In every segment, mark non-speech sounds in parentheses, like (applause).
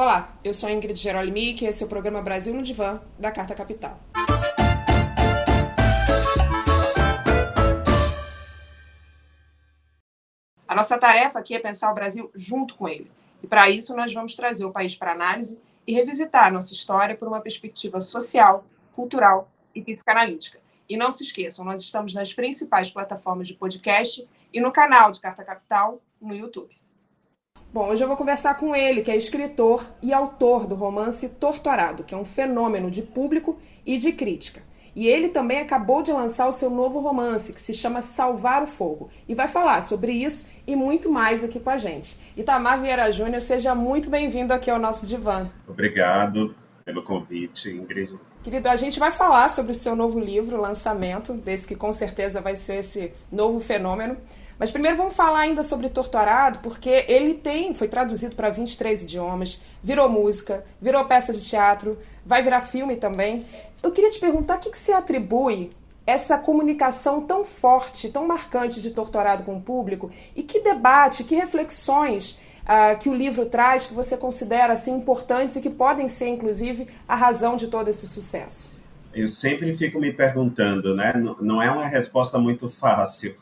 Olá, eu sou a Ingrid Gerolimi e esse é o programa Brasil no Divã, da Carta Capital. A nossa tarefa aqui é pensar o Brasil junto com ele. E para isso nós vamos trazer o país para análise e revisitar a nossa história por uma perspectiva social, cultural e psicanalítica. E não se esqueçam, nós estamos nas principais plataformas de podcast e no canal de Carta Capital no YouTube. Bom, hoje eu vou conversar com ele, que é escritor e autor do romance Torturado, que é um fenômeno de público e de crítica. E ele também acabou de lançar o seu novo romance, que se chama Salvar o Fogo, e vai falar sobre isso e muito mais aqui com a gente. Itamar Vieira Júnior, seja muito bem-vindo aqui ao nosso divã. Obrigado pelo convite, Ingrid. Querido, a gente vai falar sobre o seu novo livro, lançamento, desse que com certeza vai ser esse novo fenômeno. Mas primeiro vamos falar ainda sobre Torturado, porque ele tem, foi traduzido para 23 idiomas, virou música, virou peça de teatro, vai virar filme também. Eu queria te perguntar o que, que você atribui essa comunicação tão forte, tão marcante de Torturado com o público e que debate, que reflexões uh, que o livro traz que você considera assim importantes e que podem ser inclusive a razão de todo esse sucesso. Eu sempre fico me perguntando, né? Não é uma resposta muito fácil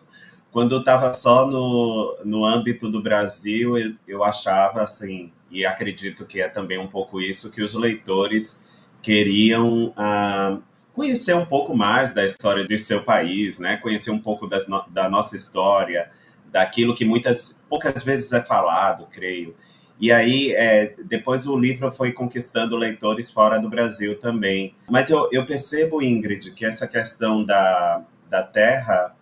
quando eu estava só no, no âmbito do Brasil, eu, eu achava assim, e acredito que é também um pouco isso, que os leitores queriam ah, conhecer um pouco mais da história de seu país, né? conhecer um pouco das, da nossa história, daquilo que muitas poucas vezes é falado, creio. E aí, é, depois o livro foi conquistando leitores fora do Brasil também. Mas eu, eu percebo, Ingrid, que essa questão da, da terra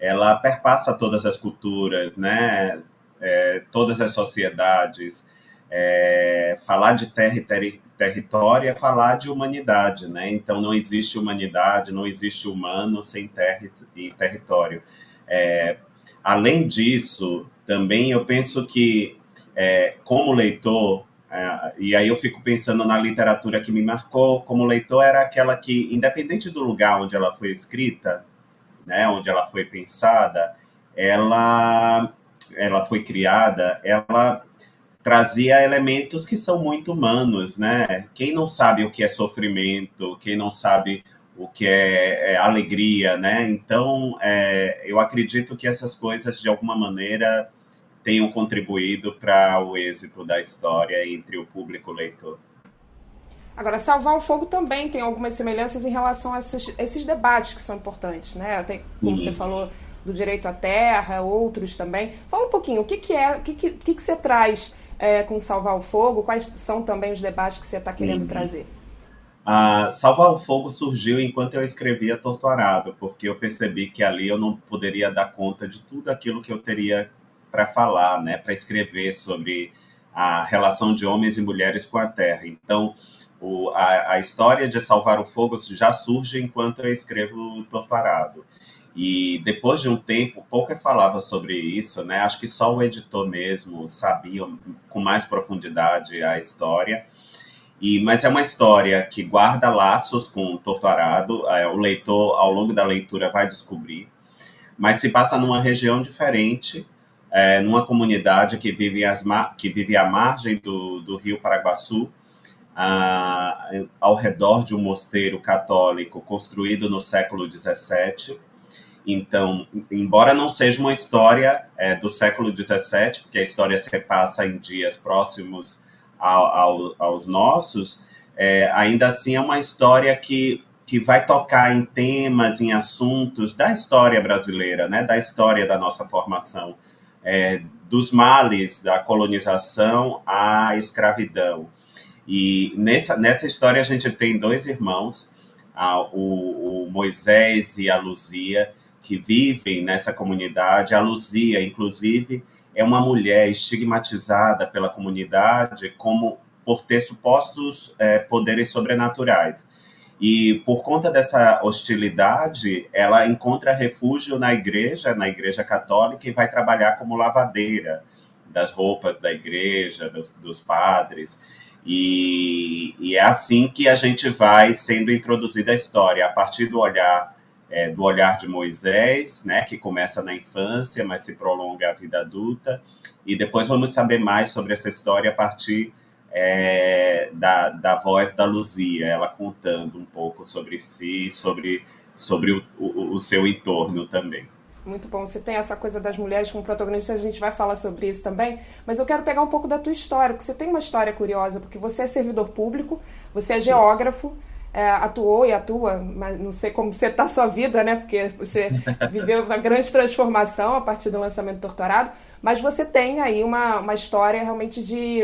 ela perpassa todas as culturas, né? É, todas as sociedades. É, falar de terra e ter território é falar de humanidade, né? Então não existe humanidade, não existe humano sem terra e território. É, além disso, também eu penso que, é, como leitor, é, e aí eu fico pensando na literatura que me marcou como leitor, era aquela que, independente do lugar onde ela foi escrita, né, onde ela foi pensada, ela, ela foi criada, ela trazia elementos que são muito humanos, né? Quem não sabe o que é sofrimento, quem não sabe o que é, é alegria, né? Então, é, eu acredito que essas coisas, de alguma maneira, tenham contribuído para o êxito da história entre o público leitor. Agora, salvar o fogo também tem algumas semelhanças em relação a esses, esses debates que são importantes, né? Tem, como você falou, do direito à terra, outros também. Fala um pouquinho, o que, que é, o que, que, que, que você traz é, com Salvar o Fogo? Quais são também os debates que você está querendo uhum. trazer? Ah, Salvar o Fogo surgiu enquanto eu escrevia Torturado, porque eu percebi que ali eu não poderia dar conta de tudo aquilo que eu teria para falar, né, para escrever sobre a relação de homens e mulheres com a terra. Então, o, a, a, história de Salvar o Fogo já surge enquanto eu escrevo Torturado. E depois de um tempo, pouco eu falava sobre isso, né? Acho que só o editor mesmo sabia com mais profundidade a história. E, mas é uma história que guarda laços com o Torturado, é, o leitor, ao longo da leitura, vai descobrir. Mas se passa numa região diferente, é, numa comunidade que vive, as, que vive à margem do, do rio Paraguaçu, ao redor de um mosteiro católico construído no século XVII. Então, embora não seja uma história é, do século XVII, porque a história se passa em dias próximos ao, ao, aos nossos, é, ainda assim é uma história que, que vai tocar em temas, em assuntos da história brasileira, né, da história da nossa formação, é, dos males da colonização à escravidão. E nessa, nessa história a gente tem dois irmãos, a, o, o, Moisés e a Luzia, que vivem nessa comunidade. A Luzia, inclusive, é uma mulher estigmatizada pela comunidade como por ter supostos é, poderes sobrenaturais. E por conta dessa hostilidade, ela encontra refúgio na igreja, na igreja católica, e vai trabalhar como lavadeira das roupas da igreja, dos, dos padres. E, e, é assim que a gente vai sendo introduzida a história, a partir do olhar é, do olhar de Moisés, né, que começa na infância, mas se prolonga a vida adulta, e depois vamos saber mais sobre essa história a partir é, da, da voz da Luzia, ela contando um pouco sobre si, sobre, sobre o, o, o seu entorno também. Muito bom. Você tem essa coisa das mulheres como protagonistas, a gente vai falar sobre isso também. Mas eu quero pegar um pouco da tua história, porque você tem uma história curiosa, porque você é servidor público, você é geógrafo, é, atuou e atua, mas não sei como você está a sua vida, né? Porque você (laughs) viveu uma grande transformação a partir do lançamento do Torturado. Mas você tem aí uma, uma história realmente de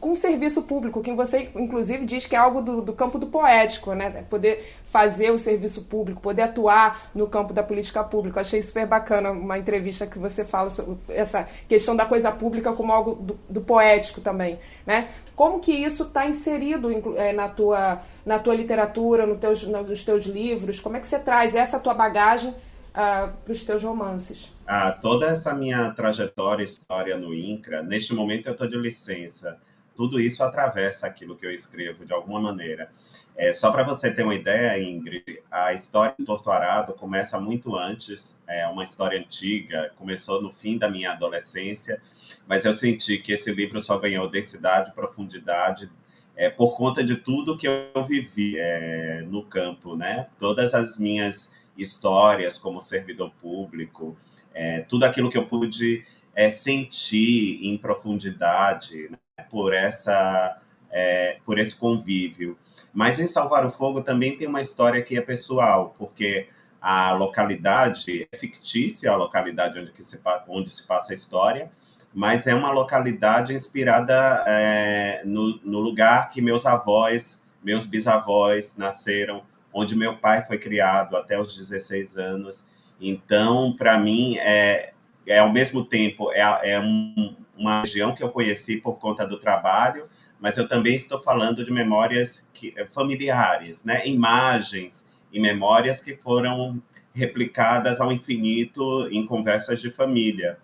com um serviço público, que você inclusive diz que é algo do, do campo do poético, né? Poder fazer o serviço público, poder atuar no campo da política pública. Eu achei super bacana uma entrevista que você fala sobre essa questão da coisa pública como algo do, do poético também, né? Como que isso está inserido é, na, tua, na tua literatura, no teus, nos teus livros? Como é que você traz essa tua bagagem uh, ah, para os teus romances? Ah, toda essa minha trajetória, história no INCRA, neste momento eu estou de licença. Tudo isso atravessa aquilo que eu escrevo de alguma maneira. É, só para você ter uma ideia, Ingrid, a história do Torturado começa muito antes, é uma história antiga, começou no fim da minha adolescência, mas eu senti que esse livro só ganhou densidade, profundidade, é, por conta de tudo que eu vivi é, no campo, né? Todas as minhas histórias como servidor público, é, tudo aquilo que eu pude é, sentir em profundidade né, por essa é, por esse convívio. Mas em Salvar o Fogo também tem uma história que é pessoal, porque a localidade é fictícia, a localidade onde, se, onde se passa a história, mas é uma localidade inspirada é, no, no lugar que meus avós, meus bisavós nasceram, onde meu pai foi criado até os 16 anos. Então, para mim, é, é ao mesmo tempo, é, é um, uma região que eu conheci por conta do trabalho, mas eu também estou falando de memórias que, familiares, né? imagens e memórias que foram replicadas ao infinito em conversas de família.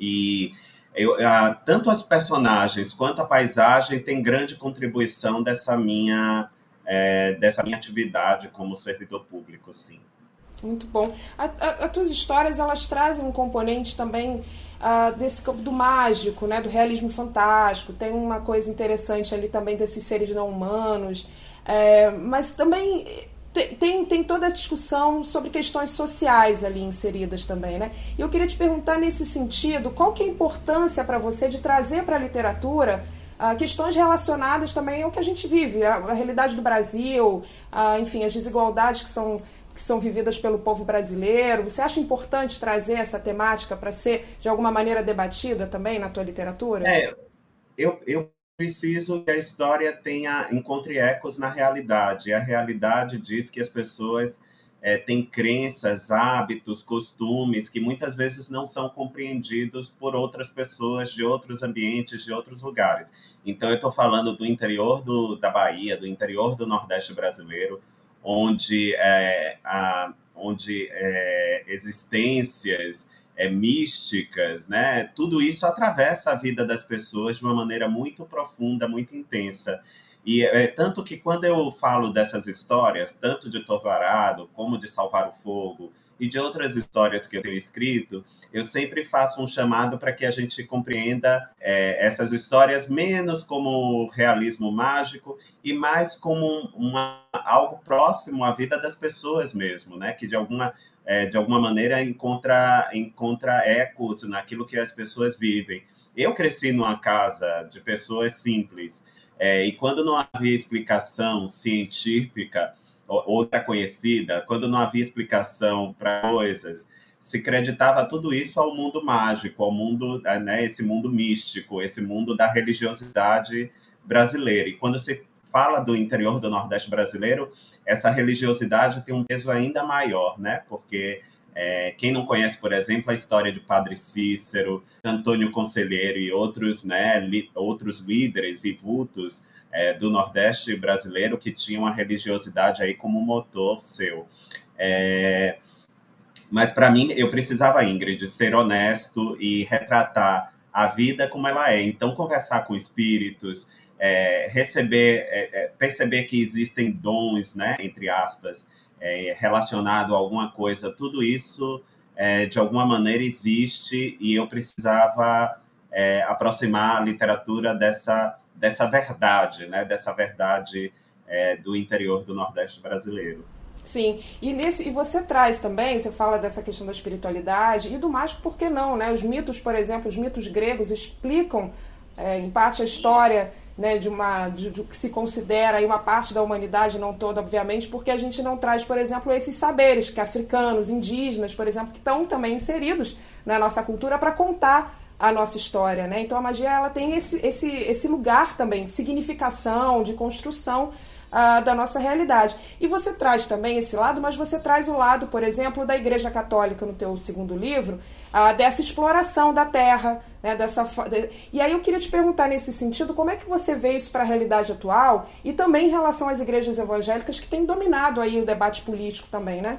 E eu, a, tanto as personagens quanto a paisagem têm grande contribuição dessa minha, é, dessa minha atividade como servidor público, sim. Muito bom. As tuas histórias elas trazem um componente também uh, desse campo do mágico, né, do realismo fantástico. Tem uma coisa interessante ali também desses seres não humanos, é, mas também tem, tem toda a discussão sobre questões sociais ali inseridas também, né? E eu queria te perguntar nesse sentido, qual que é a importância para você de trazer para a literatura uh, questões relacionadas também ao que a gente vive, a, a realidade do Brasil, uh, enfim, as desigualdades que são que são vividas pelo povo brasileiro. Você acha importante trazer essa temática para ser, de alguma maneira, debatida também na tua literatura? É, eu, eu preciso que a história tenha encontre ecos na realidade. A realidade diz que as pessoas é, têm crenças, hábitos, costumes que muitas vezes não são compreendidos por outras pessoas de outros ambientes, de outros lugares. Então, eu estou falando do interior do, da Bahia, do interior do Nordeste brasileiro, onde, é, a, onde é, existências é, místicas, né? Tudo isso atravessa a vida das pessoas de uma maneira muito profunda, muito intensa. E é, tanto que quando eu falo dessas histórias, tanto de Torvarado como de Salvar o Fogo, e de outras histórias que eu tenho escrito, eu sempre faço um chamado para que a gente compreenda é, essas histórias menos como realismo mágico e mais como uma, algo próximo à vida das pessoas mesmo, né? Que de alguma é, de alguma maneira encontra encontra ecos naquilo que as pessoas vivem. Eu cresci numa casa de pessoas simples é, e quando não havia explicação científica outra conhecida, quando não havia explicação para coisas, se creditava tudo isso ao mundo mágico, ao mundo, né, esse mundo místico, esse mundo da religiosidade brasileira. E quando se fala do interior do Nordeste brasileiro, essa religiosidade tem um peso ainda maior, né? Porque é, quem não conhece, por exemplo, a história de Padre Cícero, Antônio Conselheiro e outros, né, li, outros líderes e vultos é, do Nordeste brasileiro que tinham a religiosidade aí como motor seu. É, mas para mim, eu precisava, Ingrid, ser honesto e retratar a vida como ela é. Então, conversar com espíritos, é, receber, é, é, perceber que existem dons, né, entre aspas, é, relacionado a alguma coisa, tudo isso é, de alguma maneira existe e eu precisava é, aproximar a literatura dessa dessa verdade, né? Dessa verdade é, do interior do Nordeste brasileiro. Sim, e, nesse, e você traz também, você fala dessa questão da espiritualidade e do mágico, por que não? Né? Os mitos, por exemplo, os mitos gregos explicam, é, em parte, a história né, de uma de, de, que se considera aí uma parte da humanidade, não toda, obviamente, porque a gente não traz, por exemplo, esses saberes que africanos, indígenas, por exemplo, que estão também inseridos na nossa cultura para contar a nossa história, né? Então a magia ela tem esse, esse, esse lugar também de significação, de construção uh, da nossa realidade. E você traz também esse lado, mas você traz o lado, por exemplo, da Igreja Católica no teu segundo livro, uh, dessa exploração da terra, né, dessa, de... e aí eu queria te perguntar nesse sentido, como é que você vê isso para a realidade atual e também em relação às igrejas evangélicas que têm dominado aí o debate político também, né?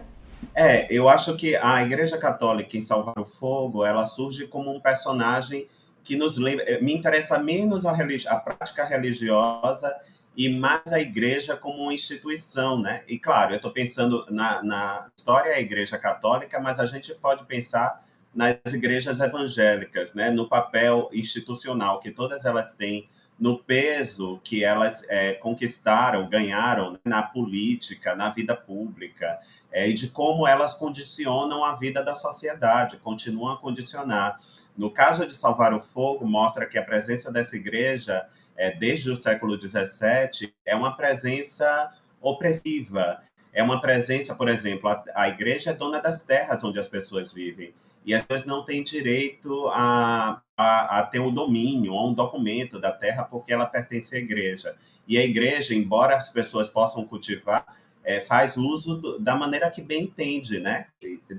É, eu acho que a Igreja Católica em Salvar o Fogo, ela surge como um personagem que nos lembra, eh, me interessa menos a, religi a prática religiosa e mais a igreja como uma instituição, né? E claro, eu estou pensando na, na história da igreja católica, mas a gente pode pensar nas igrejas evangélicas, né? No papel institucional que todas elas têm, no peso que elas é, conquistaram, ganharam né? na política, na vida pública, é, e de como elas condicionam a vida da sociedade, continuam a condicionar. No caso de Salvar o Fogo, mostra que a presença dessa igreja é, desde o século XVII, é uma presença opressiva. É uma presença, por exemplo, a, a igreja é dona das terras onde as pessoas vivem. E as pessoas não têm direito a, a, a ter o domínio, a um documento da terra, porque ela pertence à igreja. E a igreja, embora as pessoas possam cultivar, é, faz uso do, da maneira que bem entende, né?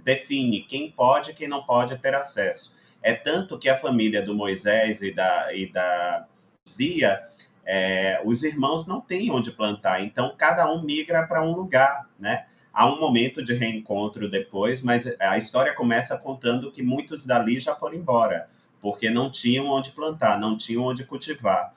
Define quem pode e quem não pode ter acesso. É tanto que a família do Moisés e da, e da dizia, é, os irmãos não têm onde plantar, então cada um migra para um lugar, né? Há um momento de reencontro depois, mas a história começa contando que muitos dali já foram embora, porque não tinham onde plantar, não tinham onde cultivar.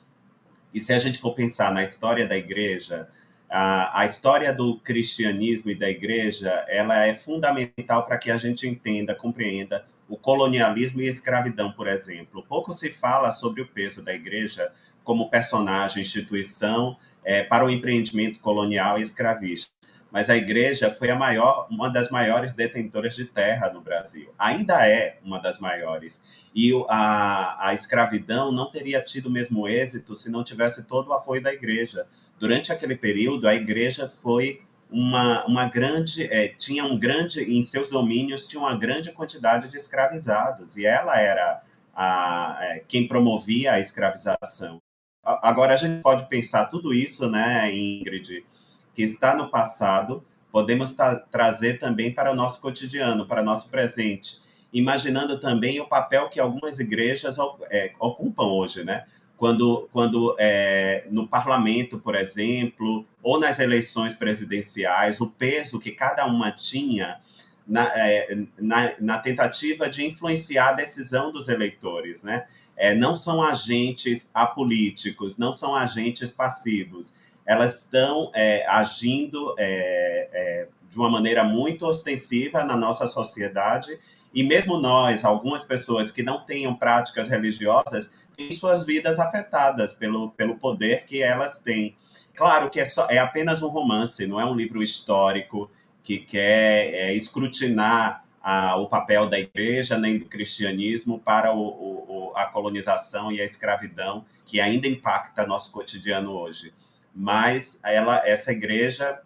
E se a gente for pensar na história da igreja, a, a história do cristianismo e da igreja, ela é fundamental para que a gente entenda, compreenda o colonialismo e a escravidão, por exemplo. Pouco se fala sobre o peso da igreja como personagem, instituição é, para o empreendimento colonial e escravista. Mas a igreja foi a maior, uma das maiores detentoras de terra no Brasil. Ainda é uma das maiores. E a, a escravidão não teria tido o mesmo êxito se não tivesse todo o apoio da igreja. Durante aquele período, a igreja foi uma, uma grande, é, tinha um grande, em seus domínios, tinha uma grande quantidade de escravizados, e ela era a, é, quem promovia a escravização. Agora, a gente pode pensar tudo isso, né, Ingrid, que está no passado, podemos trazer também para o nosso cotidiano, para o nosso presente, imaginando também o papel que algumas igrejas é, ocupam hoje, né? quando, quando é, no parlamento, por exemplo, ou nas eleições presidenciais, o peso que cada uma tinha na, é, na, na, tentativa de influenciar a decisão dos eleitores, né? É, não são agentes apolíticos, não são agentes passivos. Elas estão é, agindo é, é, de uma maneira muito ostensiva na nossa sociedade e mesmo nós, algumas pessoas que não tenham práticas religiosas, têm suas vidas afetadas pelo, pelo poder que elas têm. Claro que é, só, é apenas um romance, não é um livro histórico que quer é, escrutinar a, o papel da igreja nem do cristianismo para o, o, a colonização e a escravidão que ainda impacta nosso cotidiano hoje. Mas ela, essa igreja,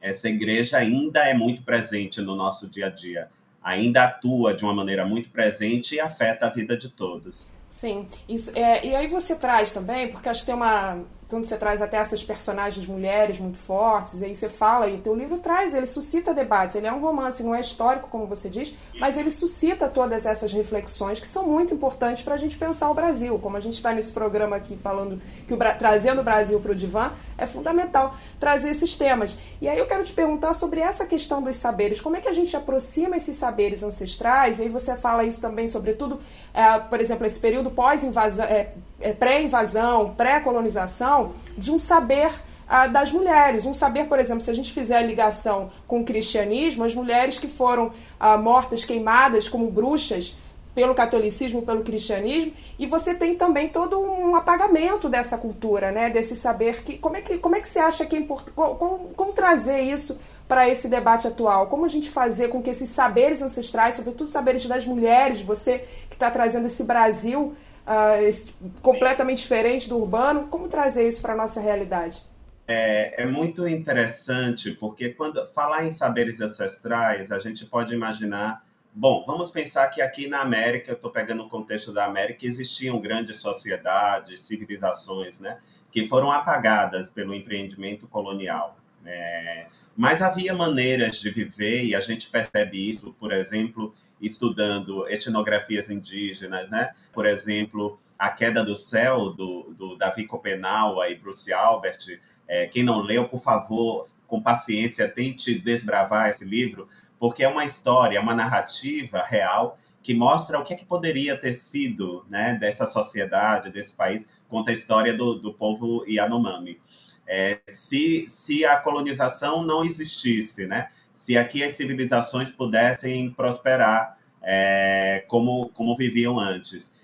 essa igreja ainda é muito presente no nosso dia a dia, ainda atua de uma maneira muito presente e afeta a vida de todos. Sim, isso, é, e aí você traz também, porque acho que tem uma, quando você traz até essas personagens mulheres muito fortes, aí você fala, e o teu livro traz, ele suscita debates, ele é um romance, não é histórico, como você diz, mas ele suscita todas essas reflexões que são muito importantes para a gente pensar o Brasil. Como a gente está nesse programa aqui falando que o, trazendo o Brasil para o divã, é fundamental trazer esses temas. E aí eu quero te perguntar sobre essa questão dos saberes, como é que a gente aproxima esses saberes ancestrais, e aí você fala isso também, sobretudo, é, por exemplo, esse período pós-invasão, é, pré-invasão, pré-colonização, de um saber ah, das mulheres. Um saber, por exemplo, se a gente fizer a ligação com o cristianismo, as mulheres que foram ah, mortas, queimadas como bruxas pelo catolicismo, pelo cristianismo, e você tem também todo um apagamento dessa cultura, né? Desse saber que como é que como é que você acha que é importante como, como trazer isso para esse debate atual? Como a gente fazer com que esses saberes ancestrais, sobretudo saberes das mulheres, você que está trazendo esse Brasil uh, esse, completamente diferente do urbano, como trazer isso para a nossa realidade? É, é, muito interessante, porque quando falar em saberes ancestrais, a gente pode imaginar. Bom, vamos pensar que aqui na América, eu estou pegando o contexto da América, existiam grandes sociedades, civilizações, né, que foram apagadas pelo empreendimento colonial. É, mas havia maneiras de viver, e a gente percebe isso, por exemplo, estudando etnografias indígenas, né? Por exemplo, A Queda do Céu, do, do Davi Copenaua e Bruce Albert, é, quem não leu, por favor, com paciência, tente desbravar esse livro, porque é uma história, é uma narrativa real que mostra o que, é que poderia ter sido né, dessa sociedade, desse país, conta a história do, do povo Yanomami. É, se, se a colonização não existisse, né, se aqui as civilizações pudessem prosperar é, como, como viviam antes.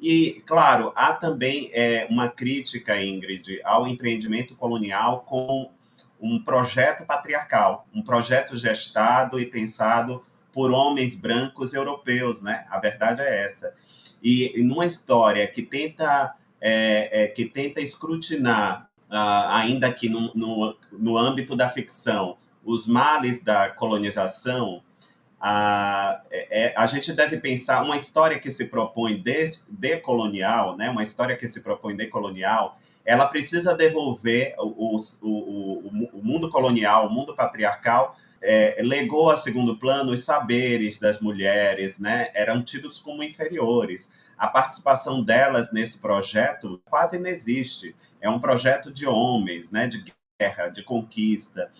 E, claro, há também é, uma crítica, Ingrid, ao empreendimento colonial com um projeto patriarcal, um projeto gestado e pensado por homens brancos europeus, né? A verdade é essa. E, e numa história que tenta, é, é, que tenta escrutinar, uh, ainda que no, no, no âmbito da ficção, os males da colonização, a, é, é, a gente deve pensar uma história que se propõe decolonial, né, uma história que se propõe decolonial, ela precisa devolver o, o, o, o mundo colonial, o mundo patriarcal, é, legou a segundo plano os saberes das mulheres, né, eram tidos como inferiores. A participação delas nesse projeto quase não existe. É um projeto de homens, né, de guerra, de conquista.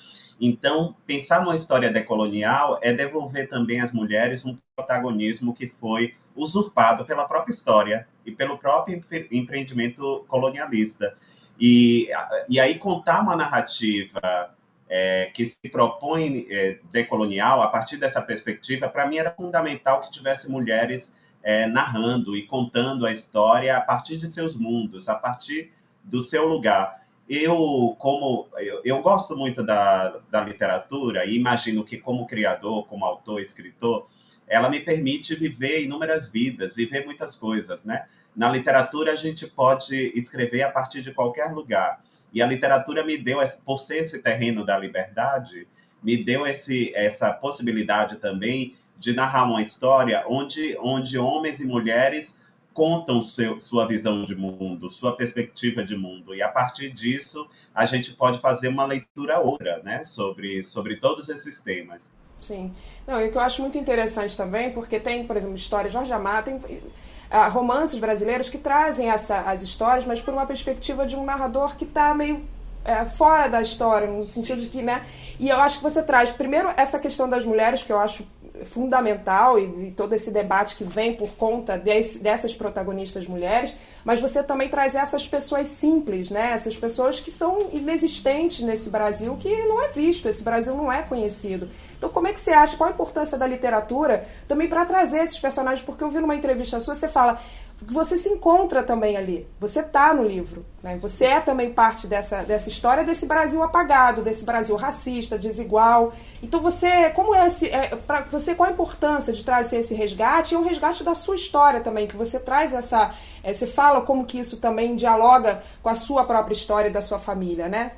Então, pensar numa história decolonial é devolver também às mulheres um protagonismo que foi usurpado pela própria história e pelo próprio empreendimento colonialista. E, e aí contar uma narrativa é, que se propõe é, decolonial, a partir dessa perspectiva, para mim era fundamental que tivesse mulheres é, narrando e contando a história a partir de seus mundos, a partir do seu lugar eu como eu, eu, gosto muito da, da literatura e imagino que como criador, como autor, escritor, ela me permite viver inúmeras vidas, viver muitas coisas, né? Na literatura a gente pode escrever a partir de qualquer lugar. E a literatura me deu por ser esse terreno da liberdade, me deu esse essa possibilidade também de narrar uma história onde onde homens e mulheres contam seu, sua visão de mundo, sua perspectiva de mundo, e a partir disso a gente pode fazer uma leitura outra, né, sobre, sobre todos esses temas. Sim. Não, e o que eu acho muito interessante também, porque tem, por exemplo, história Jorge Amado, tem uh, romances brasileiros que trazem essa, as histórias, mas por uma perspectiva de um narrador que está meio é, fora da história, no sentido de que, né? E eu acho que você traz, primeiro, essa questão das mulheres, que eu acho fundamental e, e, todo esse debate que vem por conta desse, dessas protagonistas mulheres, mas você também traz essas pessoas simples, né? Essas pessoas que são inexistentes nesse Brasil, que não é visto, esse Brasil não é conhecido. Então, como é que você acha? Qual a importância da literatura também para trazer esses personagens? Porque eu vi numa entrevista sua, você fala, você se encontra também ali. Você está no livro. Né? Você é também parte dessa, dessa história desse Brasil apagado, desse Brasil racista, desigual. Então você, como é esse, é, para você qual a importância de trazer esse resgate? É um resgate da sua história também, que você traz essa, é, você fala como que isso também dialoga com a sua própria história da sua família, né?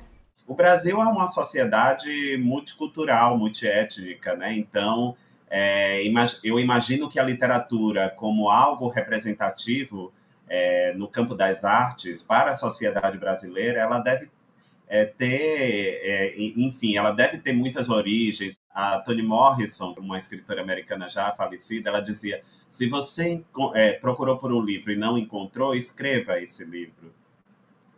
O Brasil é uma sociedade multicultural, multiétnica, né? Então é, eu imagino que a literatura, como algo representativo é, no campo das artes para a sociedade brasileira, ela deve é, ter, é, enfim, ela deve ter muitas origens. A Toni Morrison, uma escritora americana já falecida, ela dizia: se você é, procurou por um livro e não encontrou, escreva esse livro.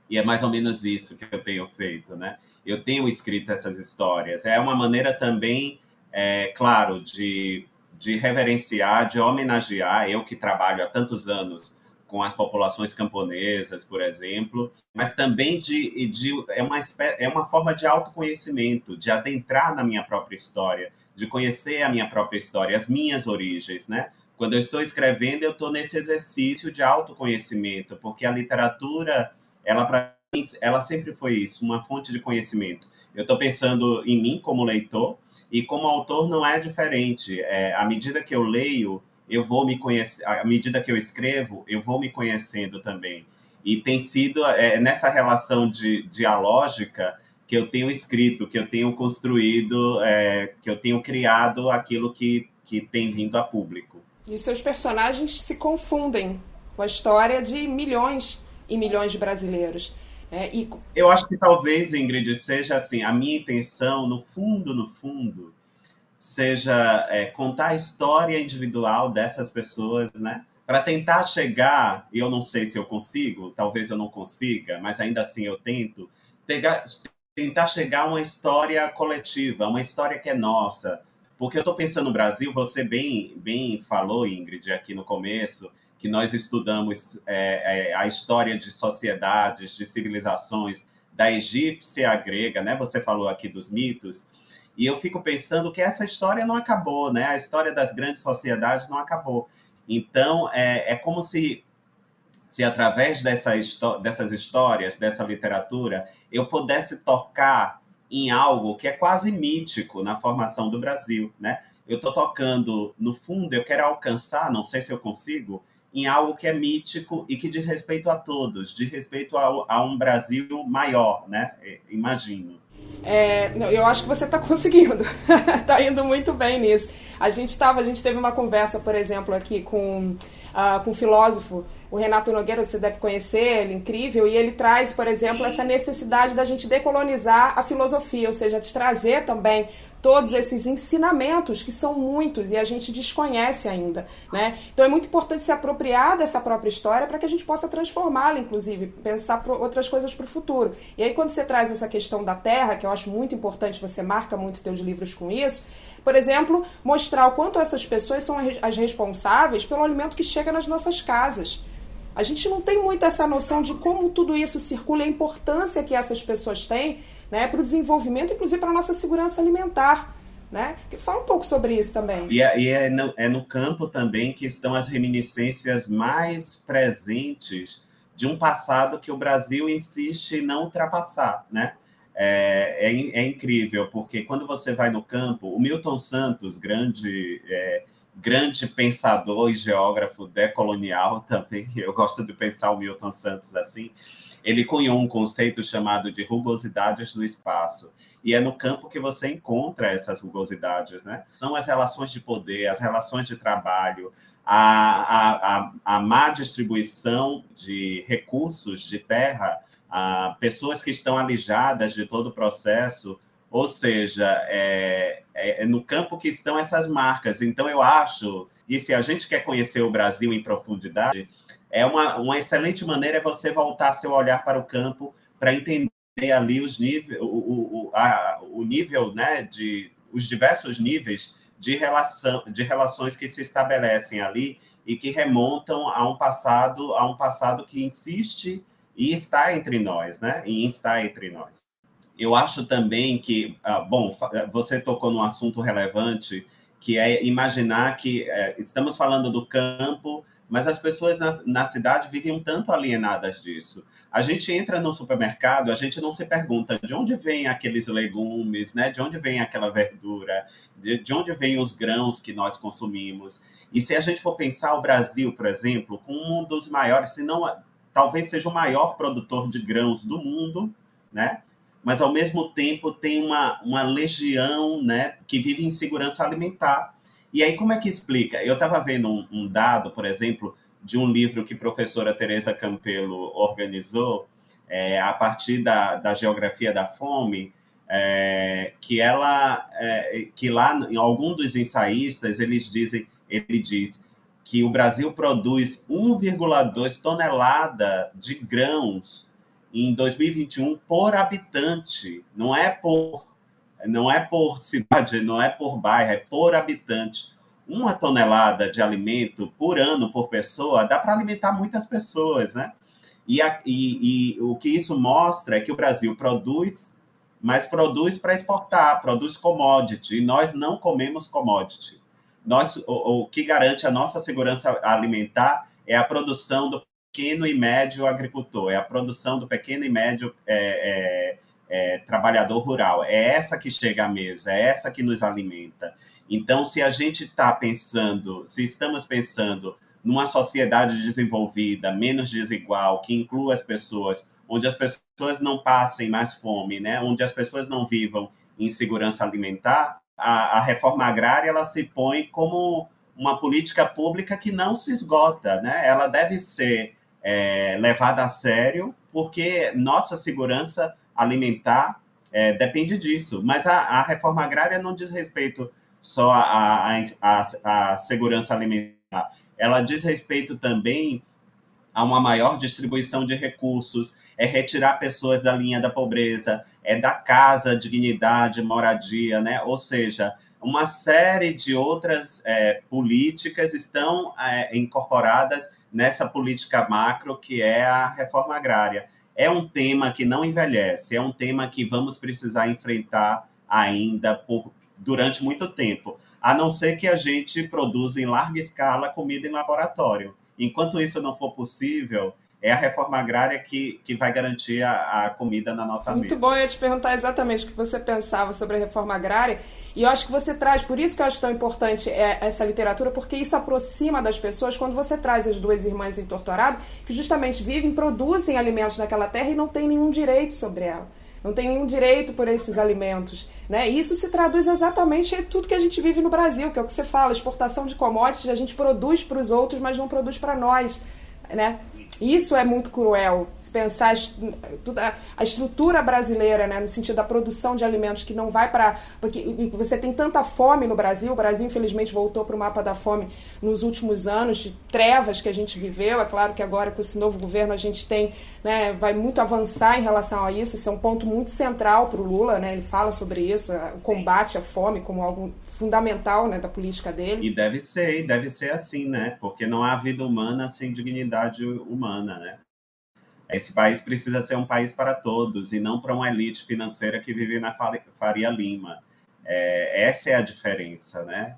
E é mais ou menos isso que eu tenho feito, né? Eu tenho escrito essas histórias. É uma maneira também é, claro, de, de reverenciar, de homenagear, eu que trabalho há tantos anos com as populações camponesas, por exemplo, mas também de, de é, uma, é uma forma de autoconhecimento, de adentrar na minha própria história, de conhecer a minha própria história, as minhas origens, né? Quando eu estou escrevendo, eu estou nesse exercício de autoconhecimento, porque a literatura, ela para ela sempre foi isso, uma fonte de conhecimento. Eu estou pensando em mim como leitor e como autor não é diferente. É, à medida que eu leio, eu vou me conhecer, à medida que eu escrevo, eu vou me conhecendo também. E tem sido é, nessa relação de dialógica que eu tenho escrito, que eu tenho construído, é, que eu tenho criado aquilo que, que tem vindo a público. E os seus personagens se confundem com a história de milhões e milhões de brasileiros. É, e... Eu acho que talvez, Ingrid, seja assim, a minha intenção, no fundo, no fundo, seja é, contar a história individual dessas pessoas, né? Para tentar chegar, e eu não sei se eu consigo, talvez eu não consiga, mas ainda assim eu tento, pegar, tentar chegar a uma história coletiva, uma história que é nossa. Porque eu estou pensando no Brasil, você bem, bem falou, Ingrid, aqui no começo, que nós estudamos é, é, a história de sociedades, de civilizações, da egípcia à grega, né? Você falou aqui dos mitos. E eu fico pensando que essa história não acabou, né? A história das grandes sociedades não acabou. Então, é, é como se, se através dessa, dessas histórias, dessa literatura, eu pudesse tocar em algo que é quase mítico na formação do Brasil, né? Eu estou tocando, no fundo, eu quero alcançar, não sei se eu consigo, em algo que é mítico e que diz respeito a todos, de respeito a, a um Brasil maior, né? Imagino. É, eu acho que você está (laughs) conseguindo, está (laughs) indo muito bem nisso. A gente tava, a gente teve uma conversa, por exemplo, aqui com, uh, com um filósofo, o Renato Nogueira, você deve conhecer, ele é incrível, e ele traz, por exemplo, essa necessidade da gente decolonizar a filosofia, ou seja, de trazer também todos esses ensinamentos que são muitos e a gente desconhece ainda, né? Então é muito importante se apropriar dessa própria história para que a gente possa transformá-la, inclusive, pensar outras coisas para o futuro. E aí quando você traz essa questão da terra, que eu acho muito importante, você marca muito teus livros com isso, por exemplo, mostrar o quanto essas pessoas são as responsáveis pelo alimento que chega nas nossas casas. A gente não tem muito essa noção de como tudo isso circula e a importância que essas pessoas têm né, para o desenvolvimento, inclusive para a nossa segurança alimentar. Né? Fala um pouco sobre isso também. E, é, e é, no, é no campo também que estão as reminiscências mais presentes de um passado que o Brasil insiste em não ultrapassar, né? É, é, é, incrível, porque quando você vai no campo, o Milton Santos, grande, é, grande pensador e geógrafo decolonial (laughs) também, eu gosto de pensar o Milton Santos assim, ele cunhou um conceito chamado de rugosidades do espaço. E é no campo que você encontra essas rugosidades, né? São as relações de poder, as relações de trabalho, a, a, a, a má distribuição de recursos de terra, a pessoas que estão alijadas de todo o processo, ou seja, é, é, é, no campo que estão essas marcas. Então, eu acho que se a gente quer conhecer o Brasil em profundidade, é uma, uma excelente maneira é você voltar seu olhar para o campo para entender ali os níveis, o, o, a, o nível, né, de os diversos níveis de relação, de relações que se estabelecem ali e que remontam a um passado, a um passado que insiste e está entre nós, né? E está entre nós. Eu acho também que, ah, bom, você tocou num assunto relevante que é imaginar que é, estamos falando do campo mas as pessoas na, na, cidade vivem um tanto alienadas disso. A gente entra no supermercado, a gente não se pergunta de onde vêm aqueles legumes, né? de onde vem aquela verdura, de, de onde vêm os grãos que nós consumimos. E se a gente for pensar o Brasil, por exemplo, com um dos maiores, se não, talvez seja o maior produtor de grãos do mundo, né? Mas ao mesmo tempo tem uma, uma legião né, que vive em segurança alimentar e aí, como é que explica? Eu estava vendo um, um, dado, por exemplo, de um livro que a professora Teresa Campelo organizou, é, a partir da, da geografia da fome, é, que ela, é, que lá em algum dos ensaístas eles dizem, ele diz que o Brasil produz 1,2 tonelada de grãos em 2021 por habitante, não é por não é por (laughs) cidade, não é por bairro, é por habitante. uma tonelada de alimento por ano por pessoa dá para alimentar muitas pessoas, né? E, a, e, e, o que isso mostra é que o Brasil produz, mas produz para exportar, produz commodity, e nós não comemos commodity. Nós, o, o que garante a nossa segurança alimentar é a produção do pequeno e médio agricultor, é a produção do pequeno e médio é, é, é, trabalhador rural. É essa que chega à mesa, é essa que nos alimenta. Então, se a gente está pensando, se estamos pensando numa sociedade desenvolvida, menos desigual, que inclua as pessoas, onde as pessoas não passem mais fome, né? onde as pessoas não vivam em segurança alimentar, a, a reforma agrária ela se põe como uma política pública que não se esgota, né? Ela deve ser é, levada a sério, porque nossa segurança alimentar é, depende disso. Mas a, a, reforma agrária não diz respeito só à, segurança alimentar, ela diz respeito também a uma maior distribuição de recursos, é retirar pessoas da linha da pobreza, é dar casa, dignidade, moradia, né? Ou seja, uma série de outras é, políticas estão é, incorporadas nessa política macro que é a reforma agrária. É um tema que não envelhece, é um tema que vamos precisar enfrentar ainda por durante muito tempo, a não ser que a gente produza em larga escala comida em laboratório. Enquanto isso não for possível, é a reforma agrária que, que vai garantir a, a comida na nossa Muito mesa. Muito bom, eu ia te perguntar exatamente o que você pensava sobre a reforma agrária, e eu acho que você traz, por isso que eu acho tão importante é, essa literatura, porque isso aproxima das pessoas quando você traz as duas irmãs em Torturado, que justamente vivem, produzem alimentos naquela terra e não têm nenhum direito sobre ela não tem nenhum direito por esses alimentos. Né? Isso se traduz exatamente em tudo que a gente vive no Brasil, que é o que você fala, exportação de commodities, a gente produz para os outros, mas não produz para nós. Né? Isso é muito cruel. Se pensar a estrutura brasileira, né, no sentido da produção de alimentos que não vai para. Porque você tem tanta fome no Brasil, o Brasil infelizmente voltou para o mapa da fome nos últimos anos, de trevas que a gente viveu. É claro que agora com esse novo governo a gente tem, né, vai muito avançar em relação a isso. Isso é um ponto muito central para o Lula, né? Ele fala sobre isso, o combate à fome como algo fundamental né, da política dele. E deve ser, deve ser assim, né? Porque não há vida humana sem dignidade humana, né? Esse país precisa ser um país para todos e não para uma elite financeira que vive na Faria Lima. É, essa é a diferença, né?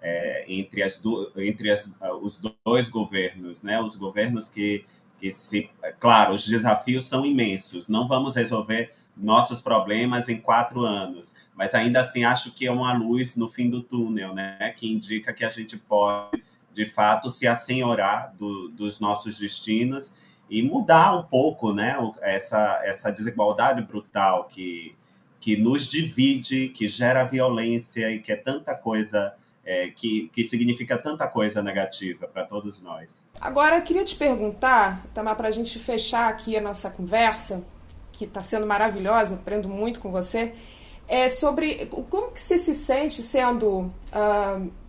É, entre as do, entre as, os dois governos, né? Os governos que que se, claro, os desafios são imensos. Não vamos resolver nossos problemas em quatro anos, mas ainda assim acho que é uma luz no fim do túnel, né? Que indica que a gente pode, de fato, se assenhorar do, dos nossos destinos e mudar um pouco, né? Essa essa desigualdade brutal que que nos divide, que gera violência e que é tanta coisa é, que, que significa tanta coisa negativa para todos nós. Agora, eu queria te perguntar, Tamar, para a gente fechar aqui a nossa conversa, que está sendo maravilhosa, aprendo muito com você, é sobre como que você se sente sendo... Uh,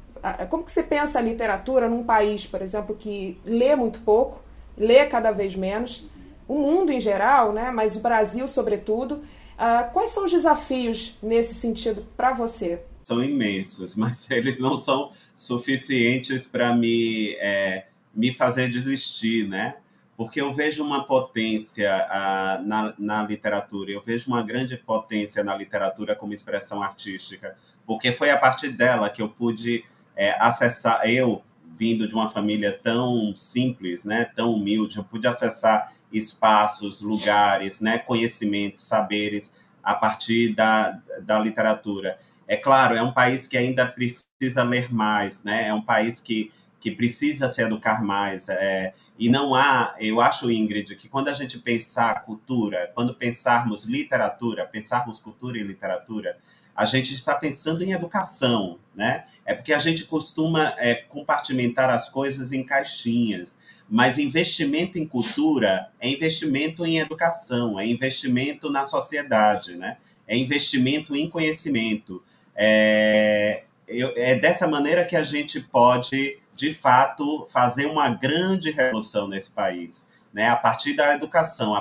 como que você pensa a literatura num país, por exemplo, que lê muito pouco, lê cada vez menos, o mundo em geral, né, mas o Brasil sobretudo. Uh, quais são os desafios nesse sentido para você? são imensos, (laughs) mas eles não são suficientes para me, é, me fazer desistir, né? Porque eu vejo uma potência ah, na, na literatura, eu vejo uma grande potência na literatura como expressão artística, porque foi a partir dela que eu pude é, acessar, eu vindo de uma família tão simples, né, tão humilde, eu pude acessar espaços, lugares, né, conhecimentos, saberes a partir da, da literatura. É claro, é um país que ainda precisa ler mais, né? É um país que, que precisa se educar mais. É, e não há, eu acho, Ingrid, que quando a gente pensar cultura, quando pensarmos literatura, pensarmos cultura e literatura, a gente está pensando em educação, né? É porque a gente costuma é, compartimentar as coisas em caixinhas, mas investimento em cultura é investimento em educação, é investimento na sociedade, né? É investimento em conhecimento. É, é dessa maneira que a gente pode, de fato, fazer uma grande revolução nesse país. Né, a partir da educação.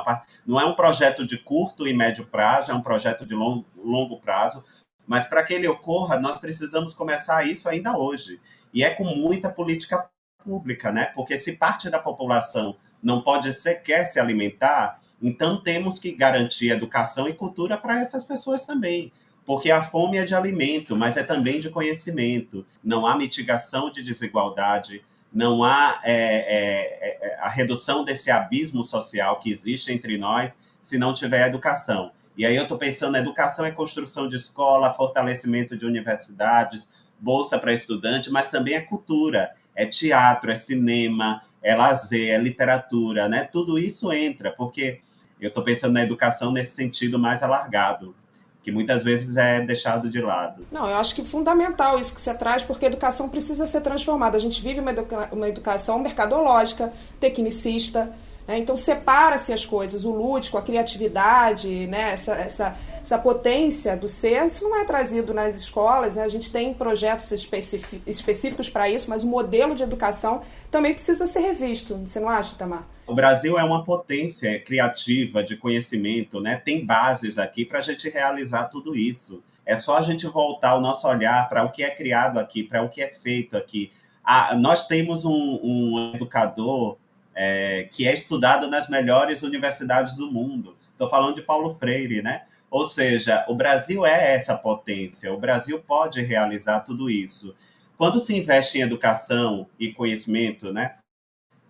Não é um projeto de curto e médio prazo, é um projeto de longo, longo prazo, Mas para que ele ocorra, nós precisamos começar isso ainda hoje. E é com muita política pública, né? Porque se parte da população não pode sequer se alimentar, então temos que garantir educação e cultura para essas pessoas também. Porque a fome é de alimento, mas é também de conhecimento. Não há mitigação de desigualdade, não há é, é, é, a redução desse abismo social que existe entre nós se não tiver educação. E aí eu estou pensando, educação é construção de escola, fortalecimento de universidades, bolsa para estudante, mas também é cultura, é teatro, é cinema, é lazer, é literatura, né? Tudo isso entra, porque eu estou pensando na educação nesse sentido mais alargado, que muitas vezes é deixado de lado. Não, eu acho que é fundamental isso que você traz, porque a educação precisa ser transformada. A gente vive uma, educa uma educação mercadológica, tecnicista, né? Então separa-se as coisas, o lúdico, a criatividade, né? essa, essa, essa potência do ser, isso não é trazido nas escolas, né? a gente tem projetos específicos para isso, mas o modelo de educação também precisa ser revisto, você não acha, Tamar? O Brasil é uma potência criativa de conhecimento, né? tem bases aqui para a gente realizar tudo isso. É só a gente voltar o nosso olhar para o que é criado aqui, para o que é feito aqui. Ah, nós temos um, um educador é, que é estudado nas melhores universidades do mundo. Estou falando de Paulo Freire, né? Ou seja, o Brasil é essa potência, o Brasil pode realizar tudo isso. Quando se investe em educação e conhecimento, né?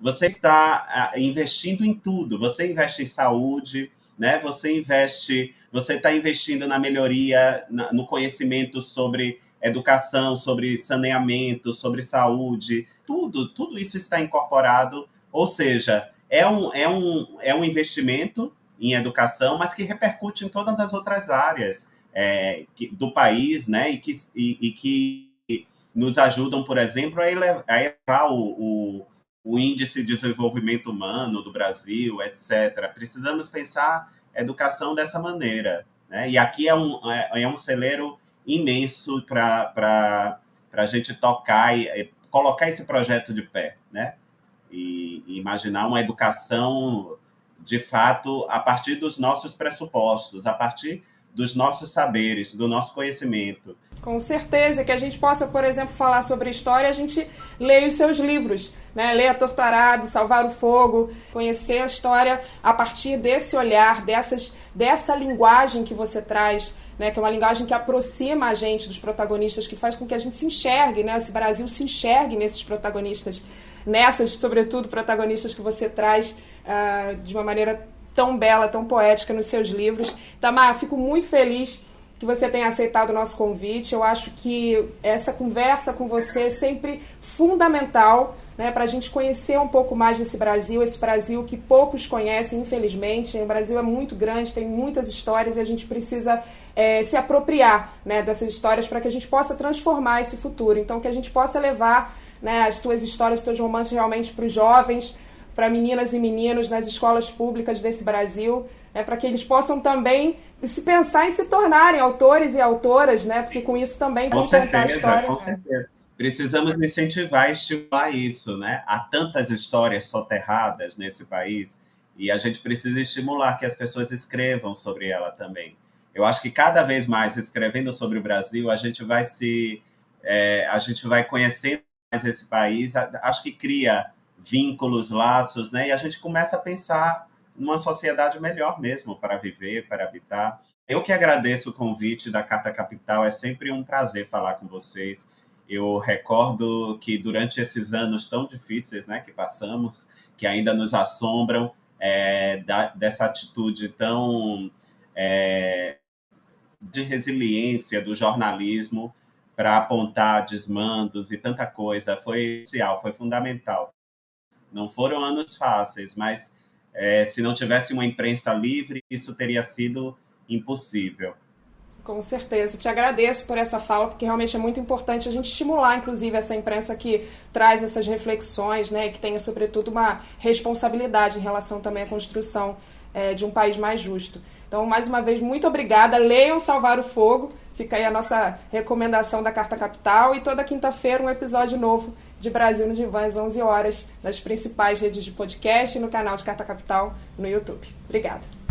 Você está investindo em tudo. Você investe em saúde, né? Você investe, você está investindo na melhoria, no conhecimento sobre educação, sobre saneamento, sobre saúde, tudo, tudo isso está incorporado ou seja, é um, é um, é um investimento em educação, mas que repercute em todas as outras áreas é, que, do país, né? E que, e, e, que nos ajudam, por exemplo, a elevar, a elevar o, o, o, índice de desenvolvimento humano do Brasil, etc. Precisamos pensar educação dessa maneira. Né? E aqui é um, é, é um celeiro imenso para a gente tocar e, e colocar esse projeto de pé. Né? E, imaginar uma educação de fato a partir dos nossos pressupostos, a partir dos nossos saberes, do nosso conhecimento. Com certeza, que a gente possa, por exemplo, falar sobre história, a gente lê os seus livros, né? Leia Torturado, Salvar o Fogo, conhecer a história a partir desse olhar, dessas, dessa linguagem que você traz, né? Que é uma linguagem que aproxima a gente dos protagonistas, que faz com que a gente se enxergue, né? Esse Brasil se enxergue nesses protagonistas nessas, sobretudo, protagonistas que você traz uh, de uma maneira tão bela, tão poética nos seus livros. Tamar, fico muito feliz que você tenha aceitado o nosso convite. Eu acho que essa conversa com você é sempre fundamental né, para a gente conhecer um pouco mais desse Brasil, esse Brasil que poucos conhecem, infelizmente. O Brasil é muito grande, tem muitas histórias e a gente precisa é, se apropriar né, dessas histórias para que a gente possa transformar esse futuro. Então, que a gente possa levar né, as tuas histórias, os teus romances realmente para os jovens, para meninas e meninos nas escolas públicas desse Brasil, né, para que eles possam também se pensar em se tornarem autores e autoras, né, porque com isso também vão certeza, contar a história. Com né? certeza. Precisamos incentivar e estimular isso, né? Há tantas histórias soterradas nesse país e a gente precisa estimular que as pessoas escrevam sobre ela também. Eu acho que cada vez mais escrevendo sobre o Brasil, a gente vai se é, a gente vai conhecendo esse país, acho que cria vínculos, laços, né? E a gente começa a pensar numa sociedade melhor mesmo para viver, para habitar. Eu que agradeço o convite da Carta Capital, é sempre um prazer falar com vocês. Eu recordo que durante esses anos tão difíceis né, que passamos, que ainda nos assombram, é, da, dessa atitude tão é, de resiliência do jornalismo, para apontar desmandos e tanta coisa. Foi crucial, foi fundamental. Não foram anos fáceis, mas é, se não tivesse uma imprensa livre, isso teria sido impossível. Com certeza. Te agradeço por essa fala, porque realmente é muito importante a gente estimular, inclusive, essa imprensa que traz essas reflexões, né, que tenha, sobretudo, uma responsabilidade em relação também à construção é, de um país mais justo. Então, mais uma vez, muito obrigada. Leiam Salvar o Fogo. Fica aí a nossa recomendação da Carta Capital. E toda quinta-feira, um episódio novo de Brasil no Divã, às 11 horas, nas principais redes de podcast e no canal de Carta Capital no YouTube. Obrigada.